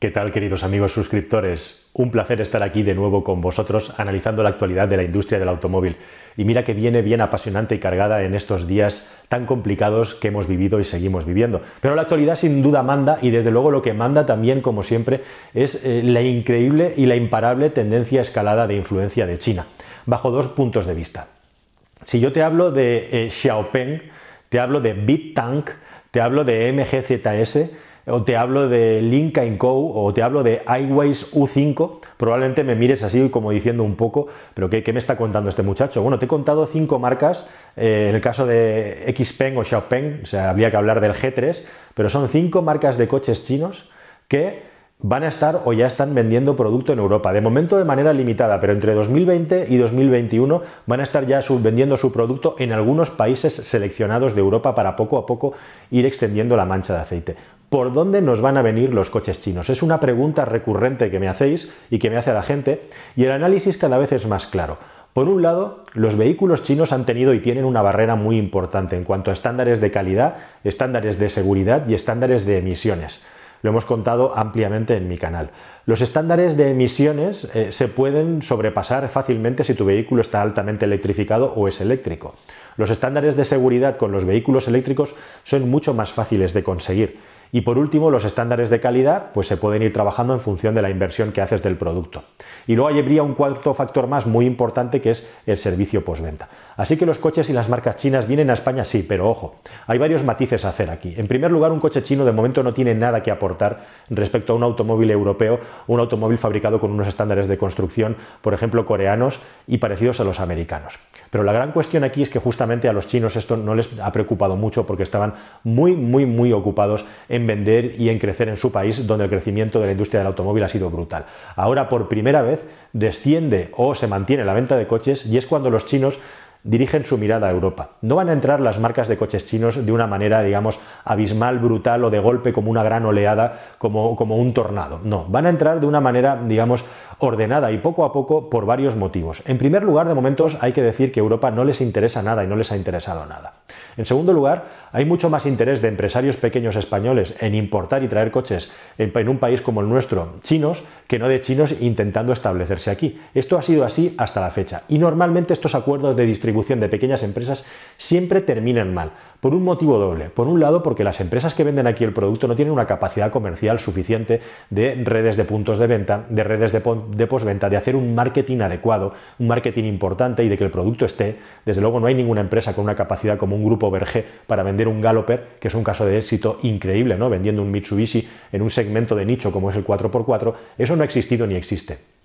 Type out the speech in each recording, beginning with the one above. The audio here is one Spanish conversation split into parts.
¿Qué tal queridos amigos suscriptores? Un placer estar aquí de nuevo con vosotros analizando la actualidad de la industria del automóvil. Y mira que viene bien apasionante y cargada en estos días tan complicados que hemos vivido y seguimos viviendo. Pero la actualidad sin duda manda y desde luego lo que manda también, como siempre, es eh, la increíble y la imparable tendencia escalada de influencia de China, bajo dos puntos de vista. Si yo te hablo de eh, Xiaopeng, te hablo de BitTank, te hablo de MGZS, o te hablo de Link Co o te hablo de iWays U5, probablemente me mires así como diciendo un poco, pero ¿qué, me está contando este muchacho? Bueno, te he contado cinco marcas, eh, en el caso de Xpeng o Xiaopeng, o sea, habría que hablar del G3, pero son cinco marcas de coches chinos que van a estar o ya están vendiendo producto en Europa. De momento de manera limitada, pero entre 2020 y 2021 van a estar ya vendiendo su producto en algunos países seleccionados de Europa para poco a poco ir extendiendo la mancha de aceite. ¿Por dónde nos van a venir los coches chinos? Es una pregunta recurrente que me hacéis y que me hace la gente y el análisis cada vez es más claro. Por un lado, los vehículos chinos han tenido y tienen una barrera muy importante en cuanto a estándares de calidad, estándares de seguridad y estándares de emisiones. Lo hemos contado ampliamente en mi canal. Los estándares de emisiones eh, se pueden sobrepasar fácilmente si tu vehículo está altamente electrificado o es eléctrico. Los estándares de seguridad con los vehículos eléctricos son mucho más fáciles de conseguir. Y por último, los estándares de calidad pues se pueden ir trabajando en función de la inversión que haces del producto. Y luego habría un cuarto factor más muy importante que es el servicio postventa. Así que los coches y las marcas chinas vienen a España, sí, pero ojo, hay varios matices a hacer aquí. En primer lugar, un coche chino de momento no tiene nada que aportar respecto a un automóvil europeo, un automóvil fabricado con unos estándares de construcción, por ejemplo, coreanos y parecidos a los americanos. Pero la gran cuestión aquí es que justamente a los chinos esto no les ha preocupado mucho porque estaban muy, muy, muy ocupados en vender y en crecer en su país, donde el crecimiento de la industria del automóvil ha sido brutal. Ahora, por primera vez, desciende o se mantiene la venta de coches y es cuando los chinos dirigen su mirada a Europa. No van a entrar las marcas de coches chinos de una manera, digamos, abismal, brutal o de golpe como una gran oleada, como, como un tornado. No, van a entrar de una manera, digamos, ordenada y poco a poco por varios motivos. En primer lugar, de momentos hay que decir que Europa no les interesa nada y no les ha interesado nada. En segundo lugar, hay mucho más interés de empresarios pequeños españoles en importar y traer coches en, un país como el nuestro, chinos, que no de chinos intentando establecerse aquí. Esto ha sido así hasta la fecha. Y normalmente estos acuerdos de distribución de pequeñas empresas siempre terminan mal. Por un motivo doble. Por un lado, porque las empresas que venden aquí el producto no tienen una capacidad comercial suficiente de redes de puntos de venta, de redes de, de postventa, de hacer un marketing adecuado, un marketing importante y de que el producto esté. Desde luego no hay ninguna empresa con una capacidad como un grupo Verge para vender un Galloper, que es un caso de éxito increíble, ¿no? Vendiendo un Mitsubishi en un segmento de nicho como es el 4x4, eso no ha existido ni existe.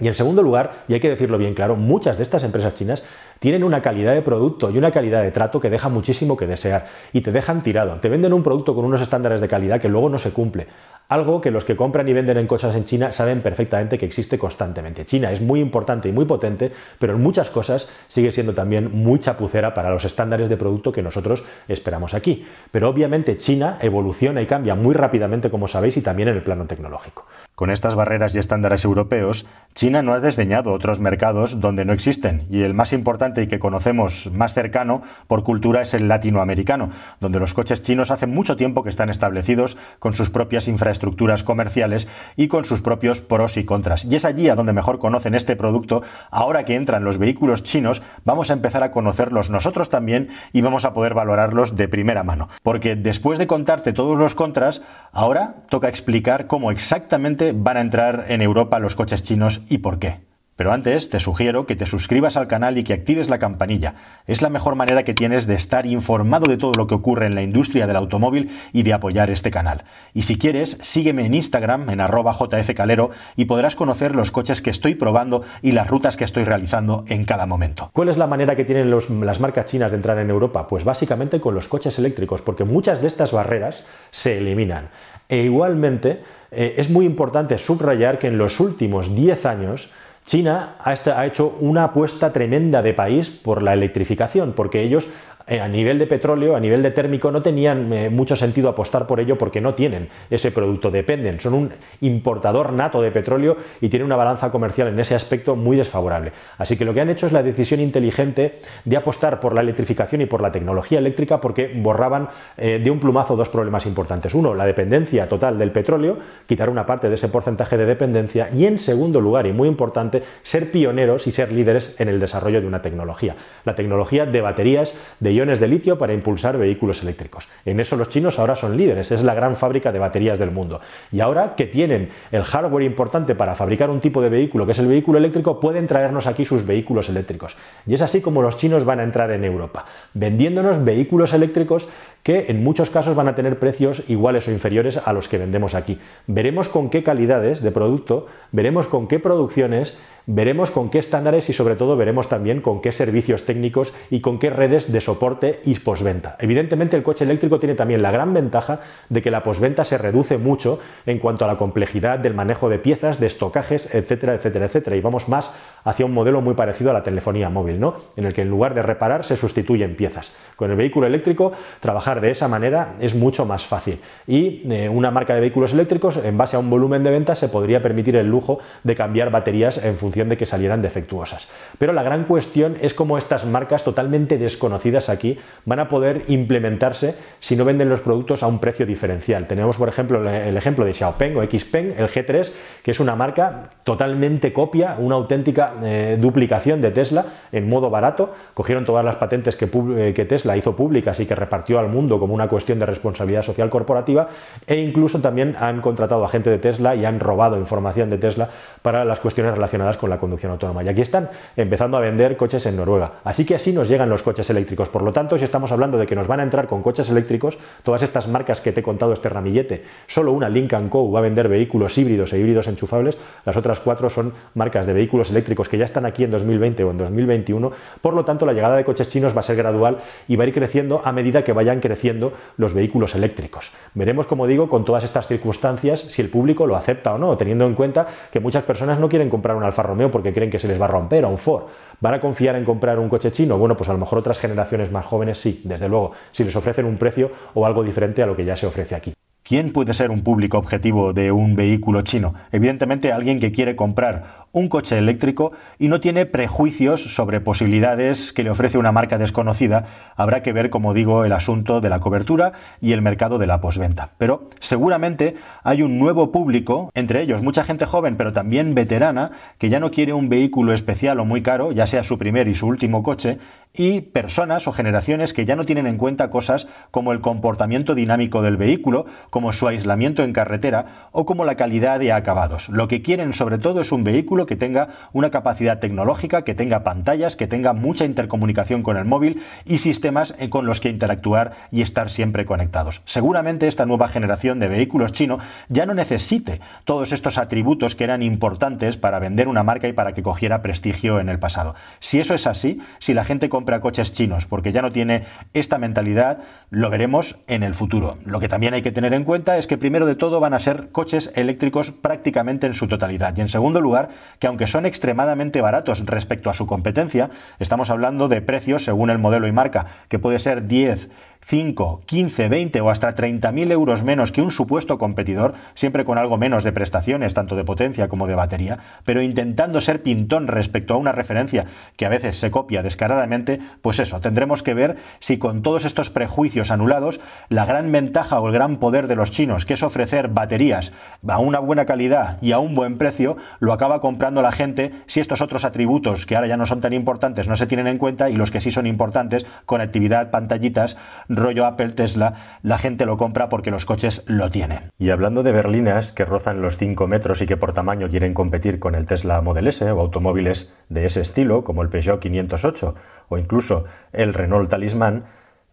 Y en segundo lugar, y hay que decirlo bien claro, muchas de estas empresas chinas tienen una calidad de producto y una calidad de trato que deja muchísimo que desear y te dejan tirado. Te venden un producto con unos estándares de calidad que luego no se cumple. Algo que los que compran y venden en cosas en China saben perfectamente que existe constantemente. China es muy importante y muy potente, pero en muchas cosas sigue siendo también muy chapucera para los estándares de producto que nosotros esperamos aquí. Pero obviamente China evoluciona y cambia muy rápidamente, como sabéis, y también en el plano tecnológico. Con estas barreras y estándares europeos, China no ha desdeñado otros mercados donde no existen, y el más importante y que conocemos más cercano por cultura es el latinoamericano, donde los coches chinos hace mucho tiempo que están establecidos con sus propias infraestructuras comerciales y con sus propios pros y contras. Y es allí a donde mejor conocen este producto. Ahora que entran los vehículos chinos, vamos a empezar a conocerlos nosotros también y vamos a poder valorarlos de primera mano. Porque después de contarte todos los contras, ahora toca explicar cómo exactamente van a entrar en Europa los coches chinos y por qué. Pero antes te sugiero que te suscribas al canal y que actives la campanilla. Es la mejor manera que tienes de estar informado de todo lo que ocurre en la industria del automóvil y de apoyar este canal. Y si quieres, sígueme en Instagram en arroba jfcalero y podrás conocer los coches que estoy probando y las rutas que estoy realizando en cada momento. ¿Cuál es la manera que tienen las marcas chinas de entrar en Europa? Pues básicamente con los coches eléctricos, porque muchas de estas barreras se eliminan. E igualmente eh, es muy importante subrayar que en los últimos 10 años China ha hecho una apuesta tremenda de país por la electrificación, porque ellos a nivel de petróleo, a nivel de térmico, no tenían eh, mucho sentido apostar por ello porque no tienen ese producto, dependen, son un importador nato de petróleo y tienen una balanza comercial en ese aspecto muy desfavorable. Así que lo que han hecho es la decisión inteligente de apostar por la electrificación y por la tecnología eléctrica porque borraban eh, de un plumazo dos problemas importantes. Uno, la dependencia total del petróleo, quitar una parte de ese porcentaje de dependencia y en segundo lugar, y muy importante, ser pioneros y ser líderes en el desarrollo de una tecnología. La tecnología de baterías de de litio para impulsar vehículos eléctricos. En eso los chinos ahora son líderes, es la gran fábrica de baterías del mundo. Y ahora que tienen el hardware importante para fabricar un tipo de vehículo que es el vehículo eléctrico, pueden traernos aquí sus vehículos eléctricos. Y es así como los chinos van a entrar en Europa, vendiéndonos vehículos eléctricos que en muchos casos van a tener precios iguales o inferiores a los que vendemos aquí. Veremos con qué calidades de producto, veremos con qué producciones Veremos con qué estándares y sobre todo veremos también con qué servicios técnicos y con qué redes de soporte y posventa. Evidentemente el coche eléctrico tiene también la gran ventaja de que la posventa se reduce mucho en cuanto a la complejidad del manejo de piezas, de estocajes, etcétera, etcétera, etcétera. Y vamos más hacia un modelo muy parecido a la telefonía móvil, ¿no? En el que en lugar de reparar se sustituyen piezas. Con el vehículo eléctrico trabajar de esa manera es mucho más fácil. Y eh, una marca de vehículos eléctricos en base a un volumen de ventas se podría permitir el lujo de cambiar baterías en función de que salieran defectuosas. Pero la gran cuestión es cómo estas marcas totalmente desconocidas aquí van a poder implementarse si no venden los productos a un precio diferencial. Tenemos, por ejemplo, el ejemplo de Xiaopeng o Xpeng, el G3, que es una marca totalmente copia, una auténtica eh, duplicación de Tesla en modo barato. Cogieron todas las patentes que, eh, que Tesla hizo públicas y que repartió al mundo como una cuestión de responsabilidad social corporativa e incluso también han contratado a gente de Tesla y han robado información de Tesla para las cuestiones relacionadas con la conducción autónoma. Y aquí están empezando a vender coches en Noruega. Así que así nos llegan los coches eléctricos. Por lo tanto, si estamos hablando de que nos van a entrar con coches eléctricos, todas estas marcas que te he contado este ramillete, solo una Lincoln Co va a vender vehículos híbridos e híbridos enchufables, las otras cuatro son marcas de vehículos eléctricos que ya están aquí en 2020 o en 2021. Por lo tanto, la llegada de coches chinos va a ser gradual y va a ir creciendo a medida que vayan creciendo los vehículos eléctricos. Veremos, como digo, con todas estas circunstancias si el público lo acepta o no, teniendo en cuenta que muchas personas no quieren comprar un Alfa Romeo porque creen que se les va a romper a un Ford. ¿Van a confiar en comprar un coche chino? Bueno, pues a lo mejor otras generaciones más jóvenes sí, desde luego, si les ofrecen un precio o algo diferente a lo que ya se ofrece aquí. ¿Quién puede ser un público objetivo de un vehículo chino? Evidentemente alguien que quiere comprar un coche eléctrico y no tiene prejuicios sobre posibilidades que le ofrece una marca desconocida. Habrá que ver, como digo, el asunto de la cobertura y el mercado de la posventa. Pero seguramente hay un nuevo público, entre ellos mucha gente joven, pero también veterana, que ya no quiere un vehículo especial o muy caro, ya sea su primer y su último coche, y personas o generaciones que ya no tienen en cuenta cosas como el comportamiento dinámico del vehículo, como su aislamiento en carretera o como la calidad de acabados. Lo que quieren sobre todo es un vehículo que tenga una capacidad tecnológica, que tenga pantallas, que tenga mucha intercomunicación con el móvil y sistemas eh, con los que interactuar y estar siempre conectados. Seguramente esta nueva generación de vehículos chino ya no necesite todos estos atributos que eran importantes para vender una marca y para que cogiera prestigio en el pasado. Si eso es así, si la gente compra coches chinos porque ya no tiene esta mentalidad, lo veremos en el futuro. Lo que también hay que tener en cuenta es que primero de todo van a ser coches eléctricos prácticamente en su totalidad y en segundo lugar que aunque son extremadamente baratos respecto a su competencia, estamos hablando de precios según el modelo y marca, que puede ser 10, 5, 15, 20 o hasta 30.000 euros menos que un supuesto competidor, siempre con algo menos de prestaciones, tanto de potencia como de batería, pero intentando ser pintón respecto a una referencia que a veces se copia descaradamente, pues eso, tendremos que ver si con todos estos prejuicios anulados, la gran ventaja o el gran poder de los chinos, que es ofrecer baterías a una buena calidad y a un buen precio, lo acaba comprando la gente si estos otros atributos que ahora ya no son tan importantes no se tienen en cuenta y los que sí son importantes, conectividad, pantallitas, rollo Apple Tesla, la gente lo compra porque los coches lo tienen. Y hablando de berlinas que rozan los 5 metros y que por tamaño quieren competir con el Tesla Model S o automóviles de ese estilo, como el Peugeot 508 o incluso el Renault Talisman,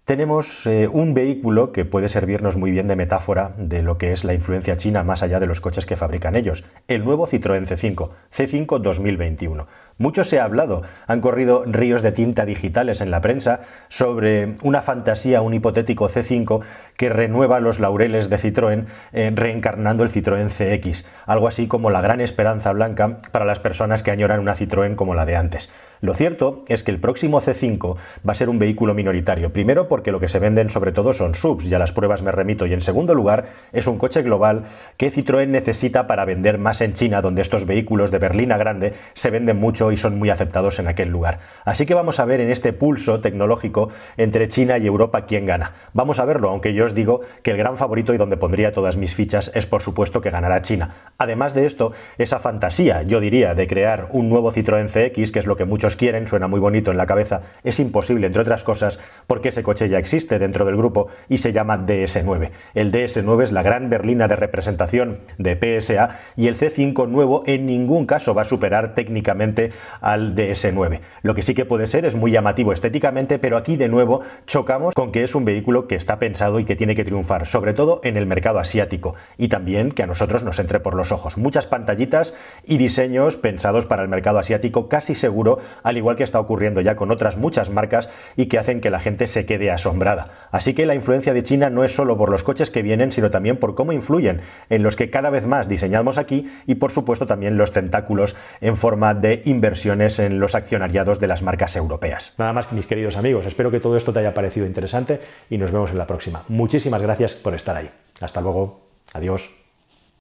tenemos eh, un vehículo que puede servirnos muy bien de metáfora de lo que es la influencia china más allá de los coches que fabrican ellos, el nuevo Citroën C5, C5 2021. Mucho se ha hablado, han corrido ríos de tinta digitales en la prensa sobre una fantasía, un hipotético C5 que renueva los laureles de Citroën eh, reencarnando el Citroën CX, algo así como la gran esperanza blanca para las personas que añoran una Citroën como la de antes. Lo cierto es que el próximo C5 va a ser un vehículo minoritario, primero porque lo que se venden sobre todo son subs, ya las pruebas me remito, y en segundo lugar es un coche global que Citroën necesita para vender más en China, donde estos vehículos de berlina grande se venden mucho y son muy aceptados en aquel lugar. Así que vamos a ver en este pulso tecnológico entre China y Europa quién gana. Vamos a verlo, aunque yo os digo que el gran favorito y donde pondría todas mis fichas es por supuesto que ganará China. Además de esto, esa fantasía, yo diría, de crear un nuevo Citroën CX, que es lo que muchos quieren, suena muy bonito en la cabeza, es imposible, entre otras cosas, porque ese coche ya existe dentro del grupo y se llama DS9. El DS9 es la gran berlina de representación de PSA y el C5 nuevo en ningún caso va a superar técnicamente al DS9. Lo que sí que puede ser es muy llamativo estéticamente, pero aquí de nuevo chocamos con que es un vehículo que está pensado y que tiene que triunfar, sobre todo en el mercado asiático y también que a nosotros nos entre por los ojos. Muchas pantallitas y diseños pensados para el mercado asiático casi seguro al igual que está ocurriendo ya con otras muchas marcas y que hacen que la gente se quede asombrada. Así que la influencia de China no es solo por los coches que vienen, sino también por cómo influyen en los que cada vez más diseñamos aquí y por supuesto también los tentáculos en forma de inversiones en los accionariados de las marcas europeas. Nada más mis queridos amigos, espero que todo esto te haya parecido interesante y nos vemos en la próxima. Muchísimas gracias por estar ahí. Hasta luego. Adiós.